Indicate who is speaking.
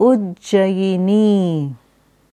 Speaker 1: Ujjayini.